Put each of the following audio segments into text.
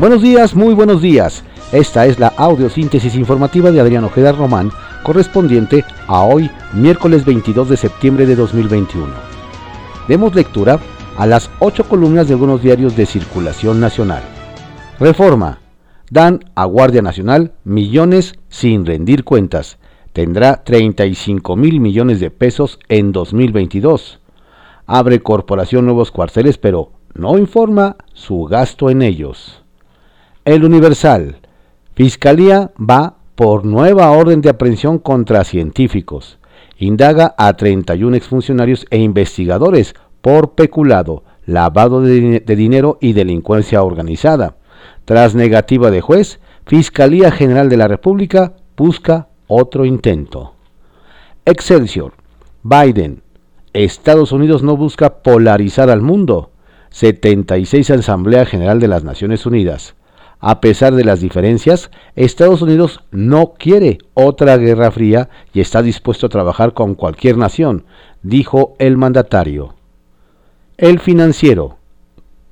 Buenos días, muy buenos días. Esta es la audiosíntesis informativa de Adrián Ojeda Román, correspondiente a hoy, miércoles 22 de septiembre de 2021. Demos lectura a las ocho columnas de algunos diarios de circulación nacional. Reforma. Dan a Guardia Nacional millones sin rendir cuentas. Tendrá 35 mil millones de pesos en 2022. Abre corporación nuevos cuarteles, pero no informa su gasto en ellos. El Universal. Fiscalía va por nueva orden de aprehensión contra científicos. Indaga a 31 exfuncionarios e investigadores por peculado, lavado de, de, dinero y delincuencia organizada. Tras negativa de juez, Fiscalía General de la República busca otro intento. Excelsior. Biden. Estados Unidos no busca polarizar al mundo. 76 Asamblea General de las Naciones Unidas. A pesar de las diferencias, Estados Unidos no quiere otra guerra fría y está dispuesto a trabajar con cualquier nación, dijo el mandatario. El financiero.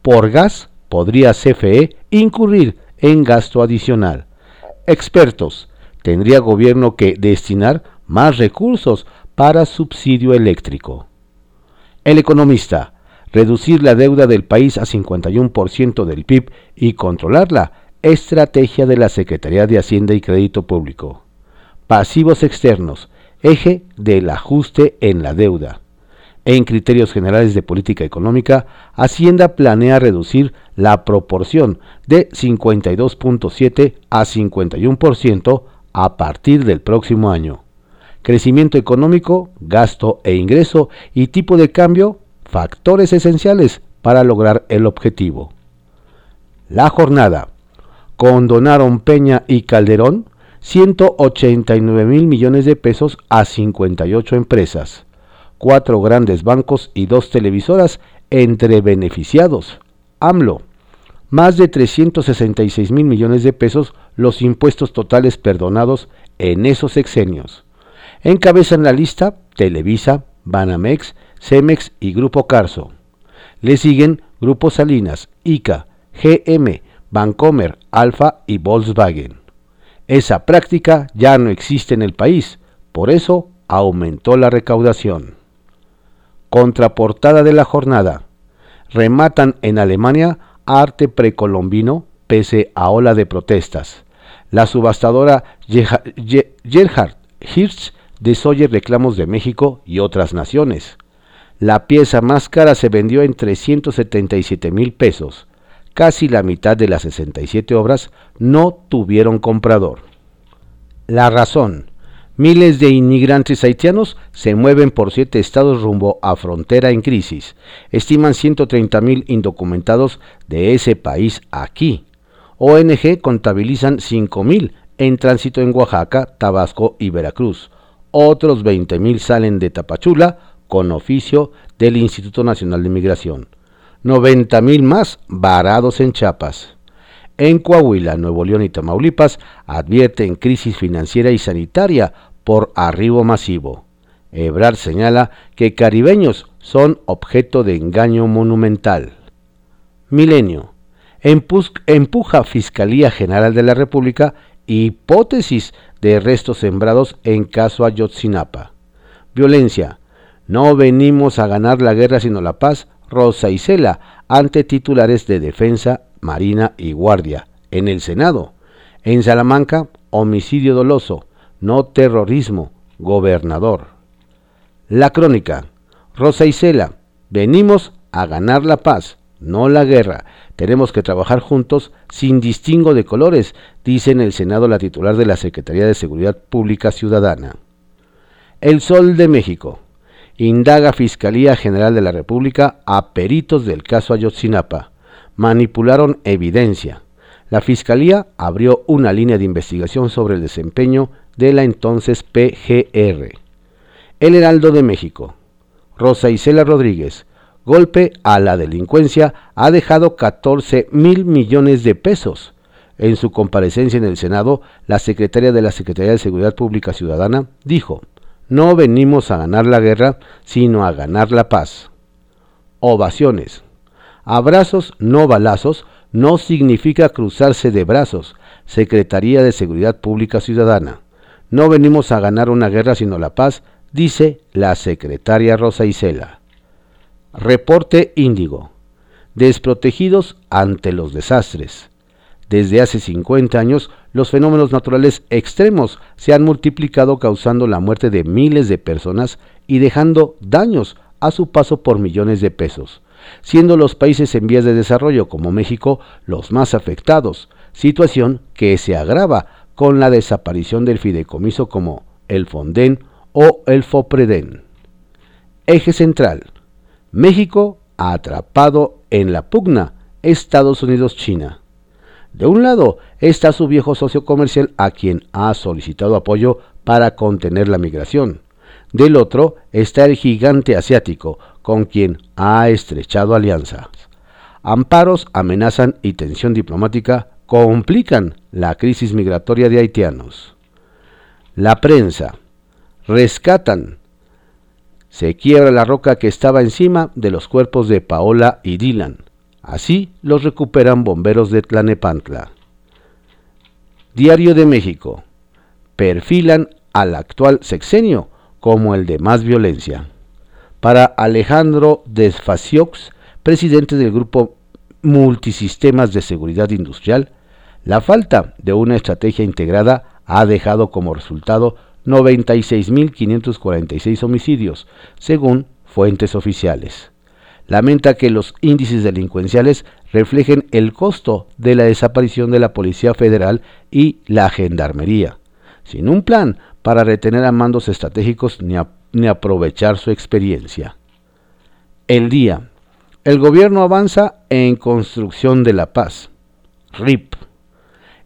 Por gas podría CFE incurrir en gasto adicional. Expertos. Tendría gobierno que destinar más recursos para subsidio eléctrico. El economista reducir la deuda del país a 51% del PIB y controlarla, estrategia de la Secretaría de Hacienda y Crédito Público. Pasivos externos, eje del ajuste en la deuda. En criterios generales de política económica, Hacienda planea reducir la proporción de 52.7 a 51% a partir del próximo año. Crecimiento económico, gasto e ingreso y tipo de cambio factores esenciales para lograr el objetivo. La jornada. Condonaron Peña y Calderón 189 mil millones de pesos a 58 empresas, cuatro grandes bancos y dos televisoras entre beneficiados. AMLO. Más de 366 mil millones de pesos los impuestos totales perdonados en esos sexenios. Encabezan la lista Televisa, Banamex, Cemex y Grupo Carso. Le siguen Grupo Salinas, ICA, GM, Bancomer, Alfa y Volkswagen. Esa práctica ya no existe en el país, por eso aumentó la recaudación. Contraportada de la jornada. Rematan en Alemania arte precolombino pese a ola de protestas. La subastadora Gerhard Hirsch desoye reclamos de México y otras naciones. La pieza más cara se vendió en 377 mil pesos. Casi la mitad de las 67 obras no tuvieron comprador. La razón. Miles de inmigrantes haitianos se mueven por siete estados rumbo a frontera en crisis. Estiman 130 mil indocumentados de ese país aquí. ONG contabilizan 5 mil en tránsito en Oaxaca, Tabasco y Veracruz. Otros 20 mil salen de Tapachula con oficio del Instituto Nacional de Migración. 90 mil más varados en Chiapas. En Coahuila, Nuevo León y Tamaulipas advierten crisis financiera y sanitaria por arribo masivo. Ebrard señala que caribeños son objeto de engaño monumental. Milenio. Empuja Fiscalía General de la República hipótesis de restos sembrados en caso Ayotzinapa. Violencia. No venimos a ganar la guerra sino la paz, Rosa y Cela, ante titulares de Defensa, Marina y Guardia, en el Senado. En Salamanca, homicidio doloso, no terrorismo, gobernador. La crónica, Rosa y Cela, venimos a ganar la paz, no la guerra. Tenemos que trabajar juntos sin distingo de colores, dice en el Senado la titular de la Secretaría de Seguridad Pública Ciudadana. El Sol de México indaga Fiscalía General de la República a peritos del caso Ayotzinapa. Manipularon evidencia. La Fiscalía abrió una línea de investigación sobre el desempeño de la entonces PGR. El Heraldo de México. Rosa Isela Rodríguez. Golpe a la delincuencia ha dejado 14 mil millones de pesos. En su comparecencia en el Senado, la secretaria de la Secretaría de Seguridad Pública Ciudadana dijo, no venimos a ganar la guerra, sino a ganar la paz. Ovaciones. Abrazos, no balazos, no significa cruzarse de brazos. Secretaría de Seguridad Pública Ciudadana. No venimos a ganar una guerra sino la paz, dice la secretaria Rosa Isela. Reporte Índigo. Desprotegidos ante los desastres. Desde hace 50 años, los fenómenos naturales extremos se han multiplicado causando la muerte de miles de personas y dejando daños a su paso por millones de pesos, siendo los países en vías de desarrollo como México los más afectados, situación que se agrava con la desaparición del fideicomiso como el Fonden o el FOPREDEN. Eje central. México atrapado en la pugna Estados Unidos-China. De un lado está su viejo socio comercial a quien ha solicitado apoyo para contener la migración. Del otro está el gigante asiático con quien ha estrechado alianzas. Amparos amenazan y tensión diplomática complican la crisis migratoria de haitianos. La prensa. Rescatan. Se quiebra la roca que estaba encima de los cuerpos de Paola y Dylan. Así los recuperan bomberos de Tlanepantla. Diario de México. Perfilan al actual sexenio como el de más violencia. Para Alejandro Desfaciox, presidente del grupo Multisistemas de Seguridad Industrial, la falta de una estrategia integrada ha dejado como resultado 96.546 homicidios, según fuentes oficiales lamenta que los índices delincuenciales reflejen el costo de la desaparición de la Policía Federal y la Gendarmería, sin un plan para retener a mandos estratégicos ni, aprovechar su experiencia. El día. El gobierno avanza en construcción de la paz. RIP.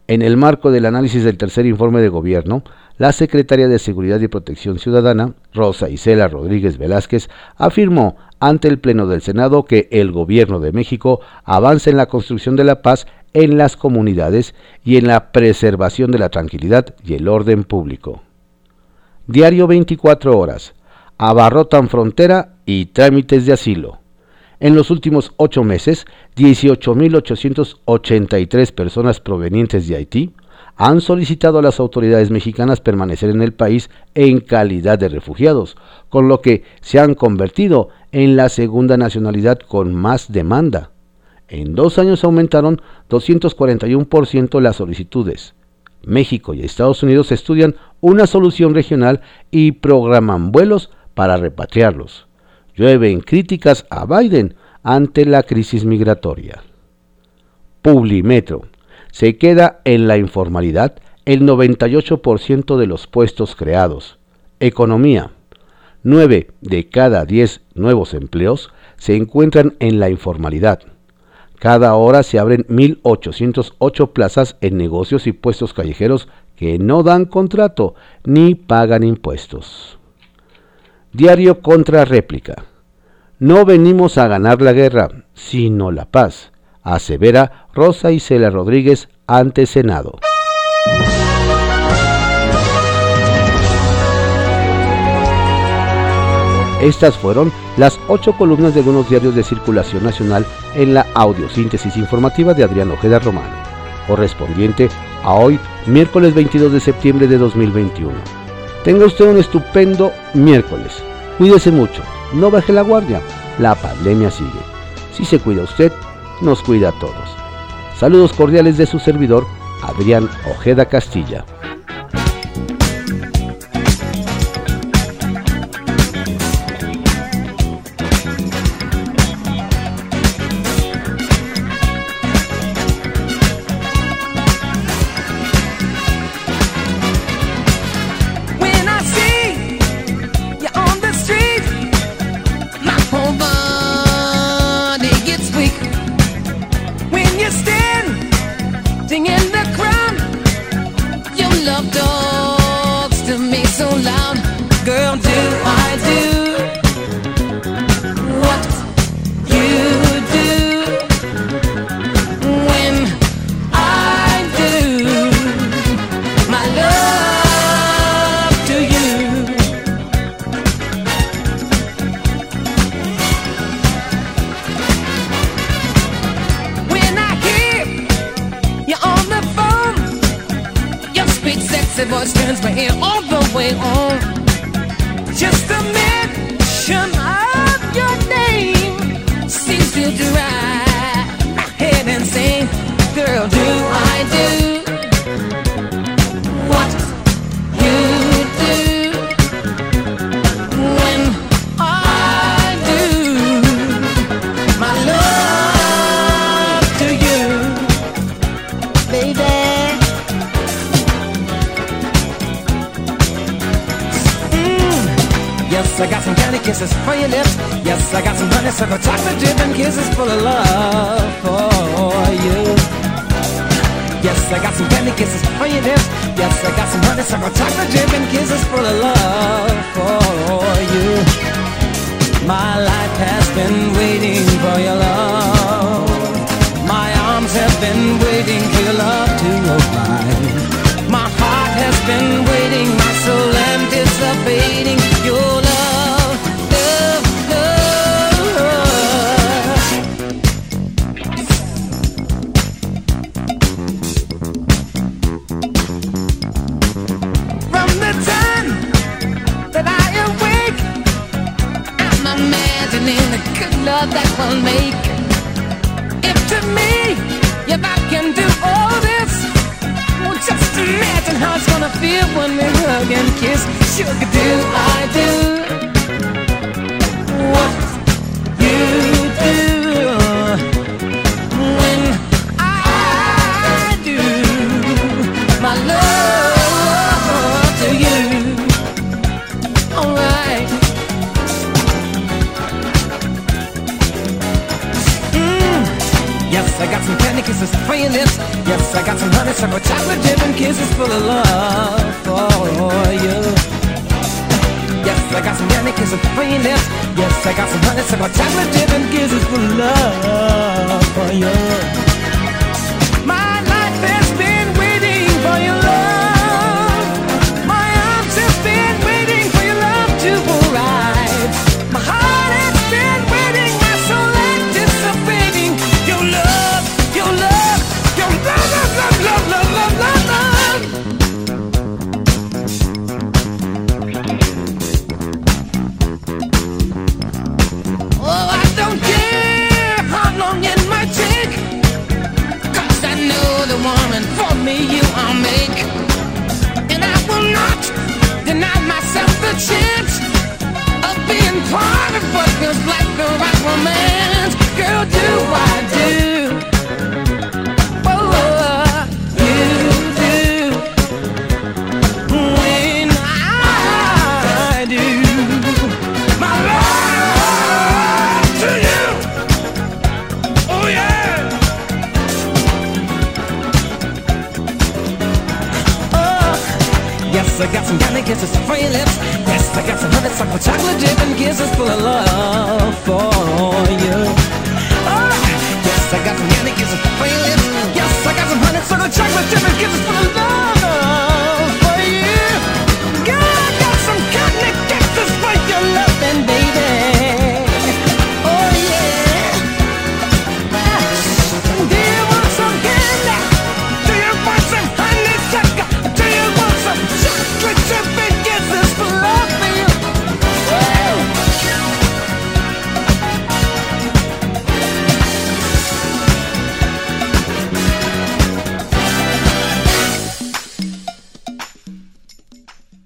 En el marco del análisis del tercer informe de gobierno, la secretaria de Seguridad y Protección Ciudadana, Rosa Isela Rodríguez Velázquez, afirmó ante el Pleno del Senado que el Gobierno de México avanza en la construcción de la paz en las comunidades y en la preservación de la tranquilidad y el orden público. Diario 24 horas. Abarrotan frontera y trámites de asilo. En los últimos ocho meses, 18.883 personas provenientes de Haití han solicitado a las autoridades mexicanas permanecer en el país en calidad de refugiados, con lo que se han convertido en la segunda nacionalidad con más demanda. En dos años aumentaron 241% las solicitudes. México y Estados Unidos estudian una solución regional y programan vuelos para repatriarlos. Llueven críticas a Biden ante la crisis migratoria. Publimetro se queda en la informalidad el 98% de los puestos creados. Economía. 9 de cada 10 nuevos empleos se encuentran en la informalidad. Cada hora se abren 1.808 plazas en negocios y puestos callejeros que no dan contrato ni pagan impuestos. Diario contra réplica. No venimos a ganar la guerra, sino la paz asevera Rosa Isela Rodríguez ante Senado. Estas fueron las ocho columnas de algunos diarios de circulación nacional en la audiosíntesis informativa de Adrián Ojeda Romano, correspondiente a hoy, miércoles 22 de septiembre de 2021. Tenga usted un estupendo miércoles. Cuídese mucho, no baje la guardia, la pandemia sigue. Si se cuida usted, nos cuida a todos. Saludos cordiales de su servidor, Adrián Ojeda Castilla. I got some candy kisses for your lips. Yes, I got some honeysuckle chocolate dip kisses full of love for you. Yes, I got some candy kisses for your lips. Yes, I got some honeysuckle chocolate dip kisses full of love for you. My life has been waiting for your love. My arms have been waiting for your love to arrive. If to me, if I can do all this, well, just imagine how it's gonna feel when we hug and kiss. Sugar, do I do what your lips. Yes, I got some honeysuckle chocolate dip and kisses full of love for you. Yes, I got some candy kisses your lips. Yes, I got some honeysuckle chocolate dip and kisses full of love for you. Me you I'll make. And I will not deny myself the chance of being part of what feels like the right romance. Girl, do I do? I got some candy kisses for your lips. Yes, I got some honeysuckle chocolate dip and kisses full of love for you. Oh, yes, I got some candy kisses for your lips. Yes, I got some honeysuckle chocolate dip and kisses full of love.